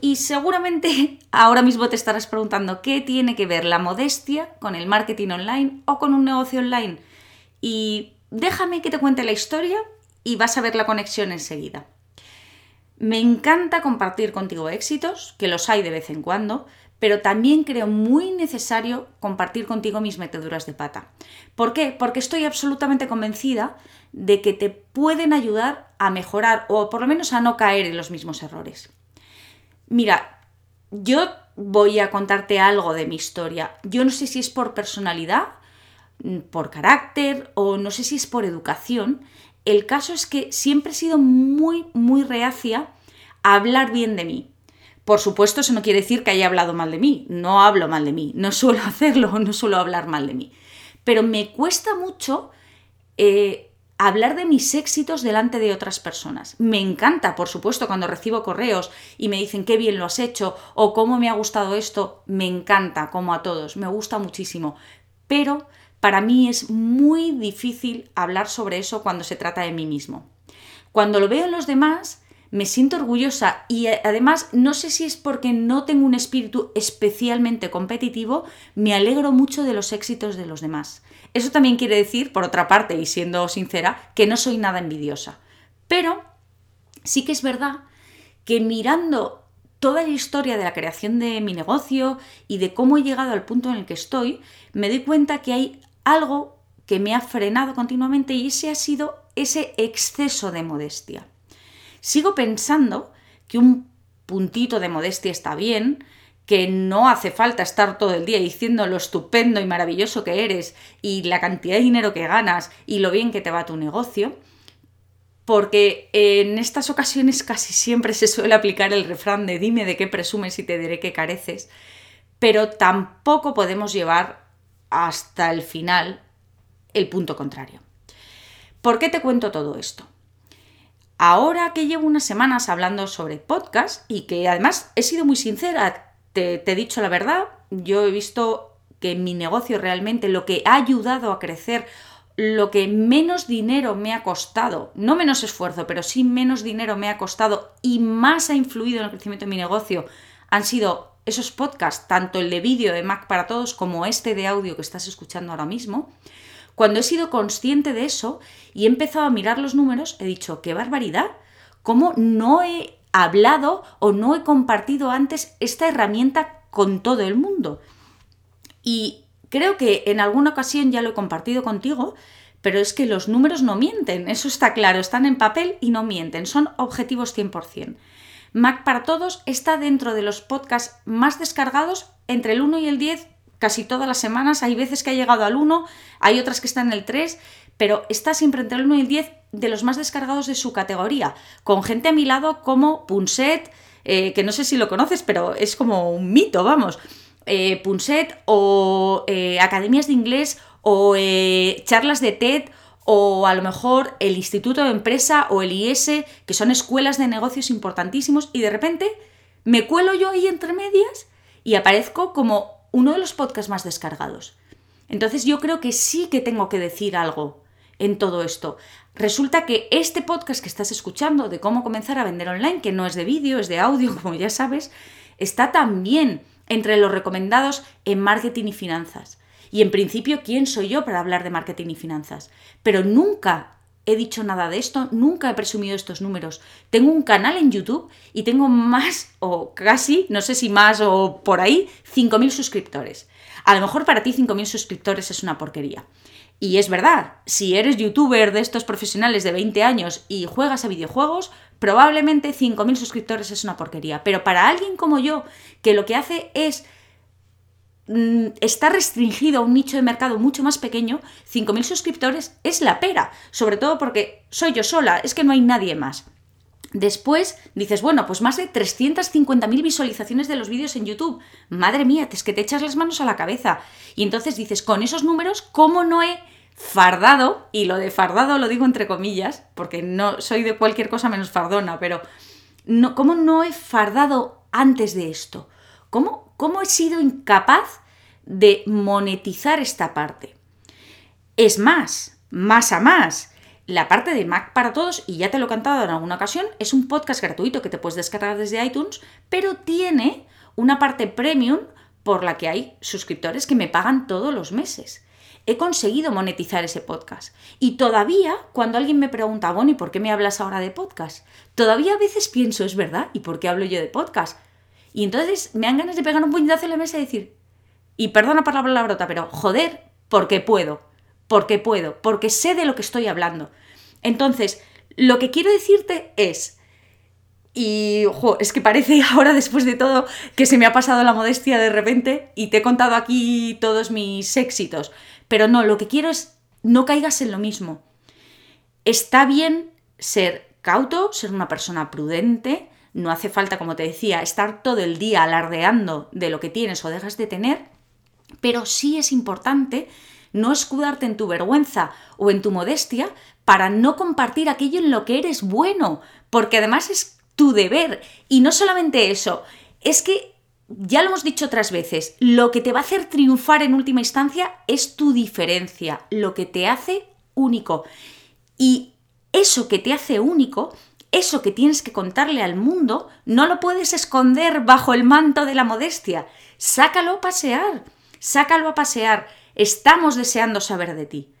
y seguramente ahora mismo te estarás preguntando qué tiene que ver la modestia con el marketing online o con un negocio online. Y déjame que te cuente la historia y vas a ver la conexión enseguida. Me encanta compartir contigo éxitos, que los hay de vez en cuando, pero también creo muy necesario compartir contigo mis meteduras de pata. ¿Por qué? Porque estoy absolutamente convencida de que te pueden ayudar a mejorar o por lo menos a no caer en los mismos errores. Mira, yo voy a contarte algo de mi historia. Yo no sé si es por personalidad, mm, por carácter o no sé si es por educación. El caso es que siempre he sido muy, muy reacia a hablar bien de mí. Por supuesto, eso no quiere decir que haya hablado mal de mí. No hablo mal de mí. No suelo hacerlo, no suelo hablar mal de mí. Pero me cuesta mucho eh, hablar de mis éxitos delante de otras personas. Me encanta, por supuesto, cuando recibo correos y me dicen qué bien lo has hecho o cómo me ha gustado esto, me encanta, como a todos, me gusta muchísimo. Pero para mí es muy difícil hablar sobre eso cuando se trata de mí mismo. Cuando lo veo en los demás, me siento orgullosa y eh, además no sé si es porque no tengo un espíritu especialmente competitivo, me alegro mucho de los éxitos de los demás. Eso también quiere decir, por otra parte, y siendo sincera, que no soy nada envidiosa. Pero sí que es verdad que mirando toda la historia de la creación de mi negocio y de cómo he llegado al punto en el que estoy, me doy cuenta que hay algo que me ha frenado continuamente y ese ha sido ese exceso de modestia. Sigo pensando que un puntito de modestia está bien, que no hace falta estar todo el día diciendo lo estupendo y maravilloso que eres y la cantidad de dinero que ganas y lo bien que te va tu negocio, porque en estas ocasiones casi siempre se suele aplicar el refrán de dime de qué presumes y te diré qué careces, pero tampoco podemos llevar hasta el final el punto contrario. ¿Por qué te cuento todo esto? Ahora que llevo unas semanas hablando sobre podcast y que además he sido muy sincera, te, he dicho la verdad, yo he visto que mi negocio realmente lo que ha ayudado a crecer, lo que menos dinero me ha costado, no menos esfuerzo, pero sí menos dinero me ha costado y más ha influido en el crecimiento de mi negocio, han sido esos podcasts, tanto el de vídeo de Mac para todos como este de audio que estás escuchando ahora mismo. Cuando he sido consciente de eso y he empezado a mirar los números, he dicho, qué barbaridad, cómo no he hablado o no he compartido antes esta herramienta con todo el mundo. Y creo que en alguna ocasión ya lo he compartido contigo, pero es que los números no mienten, eso está claro, están en papel y no mienten, son objetivos 100%. Mac para Todos está dentro de los podcasts más descargados entre el 1 y el 10 casi todas las semanas. Hay veces que ha llegado al 1, hay otras que están en el 3, pero está siempre entre el 1 y el 10 de los más descargados de su categoría, con gente a mi lado como Punset, eh, que no sé si lo conoces, pero es como un mito, vamos. Eh, Punset o eh, academias de inglés o charlas de TED o a lo mejor el Instituto de Empresa o el IS, que son escuelas de negocios importantísimos, y de repente me cuelo yo ahí entre medias y aparezco como uno de los podcasts más descargados. Entonces yo creo que sí que tengo que decir algo en todo esto. Resulta que este podcast que estás escuchando de cómo comenzar a vender online, que no es de vídeo, es de audio, como ya sabes, está también entre los recomendados en marketing y finanzas. Y en principio, ¿quién soy yo para hablar de marketing y finanzas? Pero nunca he dicho nada de esto, nunca he presumido estos números. Tengo un canal en YouTube y tengo más, o casi, no sé si más o por ahí, 5.000 suscriptores. A lo mejor para ti 5.000 suscriptores es una porquería. Y es verdad, si eres youtuber de estos profesionales de 20 años y juegas a videojuegos, probablemente 5.000 suscriptores es una porquería. Pero para alguien como yo, que lo que hace es está restringido a un nicho de mercado mucho más pequeño, 5.000 suscriptores es la pera, sobre todo porque soy yo sola, es que no hay nadie más. Después dices, bueno, pues más de 350.000 visualizaciones de los vídeos en YouTube. Madre mía, es que te echas las manos a la cabeza. Y entonces dices, con esos números, ¿cómo no he fardado? Y lo de fardado lo digo entre comillas, porque no soy de cualquier cosa menos fardona, pero no, ¿cómo no he fardado antes de esto? ¿Cómo, ¿Cómo he sido incapaz de monetizar esta parte? Es más, más a más la parte de Mac para todos, y ya te lo he cantado en alguna ocasión, es un podcast gratuito que te puedes descargar desde iTunes, pero tiene una parte premium por la que hay suscriptores que me pagan todos los meses. He conseguido monetizar ese podcast. Y todavía, cuando alguien me pregunta, Bonnie, ¿por qué me hablas ahora de podcast? Todavía a veces pienso, es verdad, ¿y por qué hablo yo de podcast? Y entonces me dan ganas de pegar un puñetazo en la mesa y decir, y perdona por la palabrota, pero joder, porque puedo porque puedo, porque sé de lo que estoy hablando. Entonces, lo que quiero decirte es, y ojo, es que parece ahora después de todo que se me ha pasado la modestia de repente y te he contado aquí todos mis éxitos, pero no, lo que quiero es no caigas en lo mismo. Está bien ser cauto, ser una persona prudente, no hace falta, como te decía, estar todo el día alardeando de lo que tienes o dejas de tener, pero sí es importante no escudarte en tu vergüenza o en tu modestia para no compartir aquello en lo que eres bueno, porque además es tu deber. Y no solamente eso, es que, ya lo hemos dicho otras veces, lo que te va a hacer triunfar en última instancia es tu diferencia, lo que te hace único. Y eso que te hace único, eso que tienes que contarle al mundo, no lo puedes esconder bajo el manto de la modestia. Sácalo a pasear, sácalo a pasear estamos deseando saber de ti.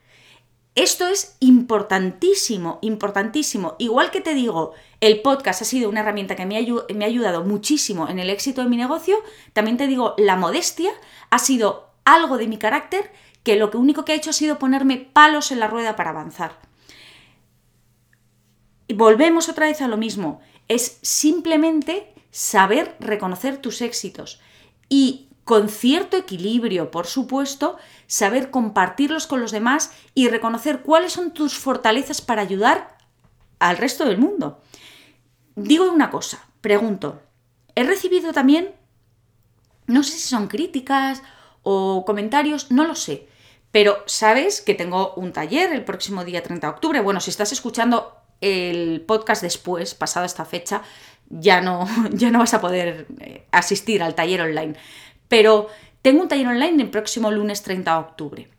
Esto es importantísimo, importantísimo. Igual que te digo, el podcast ha sido una herramienta que me ha, ayudado muchísimo en el éxito de mi negocio, también te digo, la modestia ha sido algo de mi carácter que lo único que ha hecho ha sido ponerme palos en la rueda para avanzar. Y volvemos otra vez a lo mismo, es simplemente saber reconocer tus éxitos y con cierto equilibrio, por supuesto, saber compartirlos con los demás y reconocer cuáles son tus fortalezas para ayudar al resto del mundo. Digo una cosa, pregunto, he recibido también, no sé si son críticas o comentarios, no lo sé, pero sabes que tengo un taller el próximo día 30 de octubre. Bueno, si estás escuchando el podcast después, pasada esta fecha, ya no, ya no vas a poder eh, asistir al taller online. Pero tengo un taller online el próximo lunes 30 de octubre.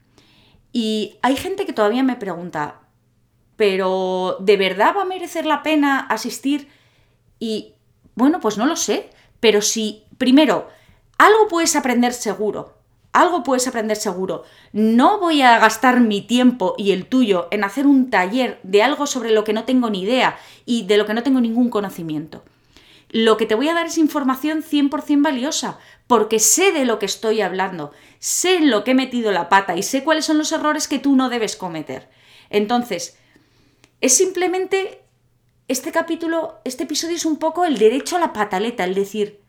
Y hay gente que todavía me pregunta, pero ¿de verdad va a merecer la pena asistir? Y bueno, pues no lo sé, pero si, primero, algo puedes aprender seguro, algo puedes aprender seguro. No voy a gastar mi tiempo y el tuyo en hacer un taller de algo sobre lo que no tengo ni idea y de lo que no tengo ningún conocimiento. Lo que te voy a dar es información 100% valiosa, porque sé de lo que estoy hablando, sé en lo que he metido la pata y sé cuáles son los errores que tú no debes cometer. Entonces, es simplemente este capítulo, este episodio es un poco el derecho a la pataleta, el decir,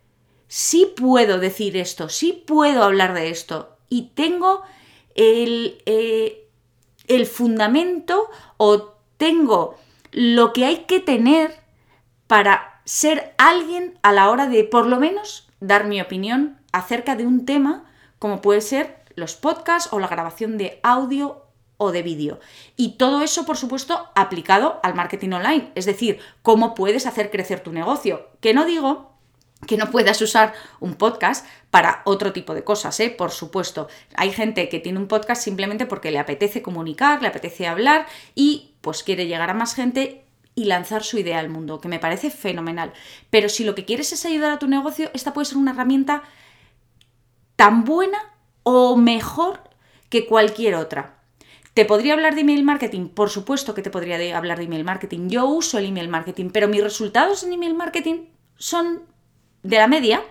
sí puedo decir esto, sí puedo hablar de esto y tengo el, eh, el fundamento o tengo lo que hay que tener para ser alguien a la hora de, por lo menos, dar mi opinión acerca de un tema como puede ser los podcasts o la grabación de audio o de vídeo. Y todo eso, por supuesto, aplicado al marketing online, es decir, cómo puedes hacer crecer tu negocio. Que no digo que no puedas usar un podcast para otro tipo de cosas, ¿eh? por supuesto. Hay gente que tiene un podcast simplemente porque le apetece comunicar, le apetece hablar y pues quiere llegar a más gente y lanzar su idea al mundo, que me parece fenomenal. Pero si lo que quieres es ayudar a tu negocio, esta puede ser una herramienta tan buena o mejor que cualquier otra. ¿Te podría hablar de email marketing? Por supuesto que te podría hablar de email marketing. Yo uso el email marketing, pero mis resultados en email marketing son de la media.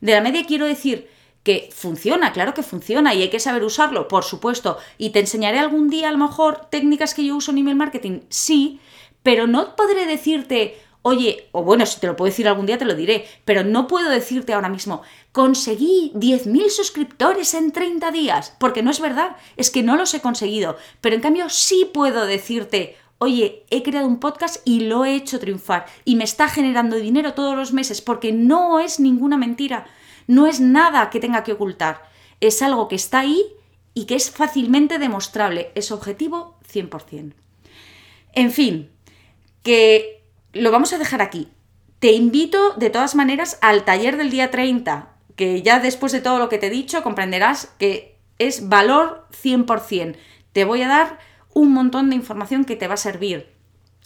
De la media quiero decir que funciona, claro que funciona y hay que saber usarlo, por supuesto. Y te enseñaré algún día a lo mejor técnicas que yo uso en email marketing, sí, pero no podré decirte, oye, o bueno, si te lo puedo decir algún día te lo diré, pero no puedo decirte ahora mismo, conseguí 10.000 suscriptores en 30 días, porque no es verdad, es que no los he conseguido, pero en cambio sí puedo decirte, oye, he creado un podcast y lo he hecho triunfar y me está generando dinero todos los meses porque no es ninguna mentira, no es nada que tenga que ocultar, es algo que está ahí y que es fácilmente demostrable, es objetivo 100%. En fin, que lo vamos a dejar aquí. Te invito de todas maneras al taller del día 30, que ya después de todo lo que te he dicho comprenderás que es valor 100%. Te voy a dar un montón de información que te va a servir.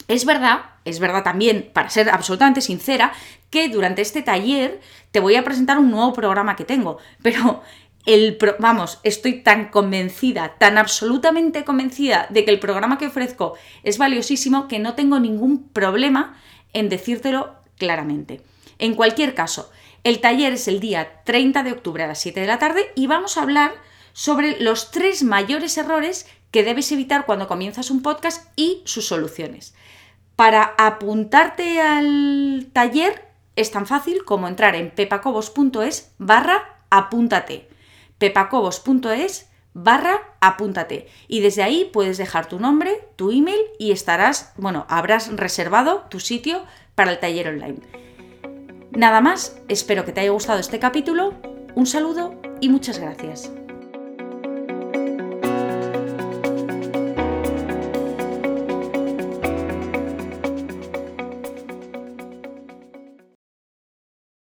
Es verdad, es verdad también, para ser absolutamente sincera, que durante este taller te voy a presentar un nuevo programa que tengo, pero el vamos, estoy tan convencida, tan absolutamente convencida de que el programa que ofrezco es valiosísimo que no tengo ningún problema en decírtelo claramente. En cualquier caso, el taller es el día 30 de octubre a las 7 de la tarde y vamos a hablar sobre los tres mayores errores que debes evitar cuando comienzas un podcast y sus soluciones. Para apuntarte al taller es tan fácil como entrar en pepacobos.es barra apúntate. pepacobos.es barra apúntate. Y desde ahí puedes dejar tu nombre, tu email y estarás, bueno, habrás reservado tu sitio para el taller online. Nada más, espero que te haya gustado este capítulo, un saludo y muchas gracias.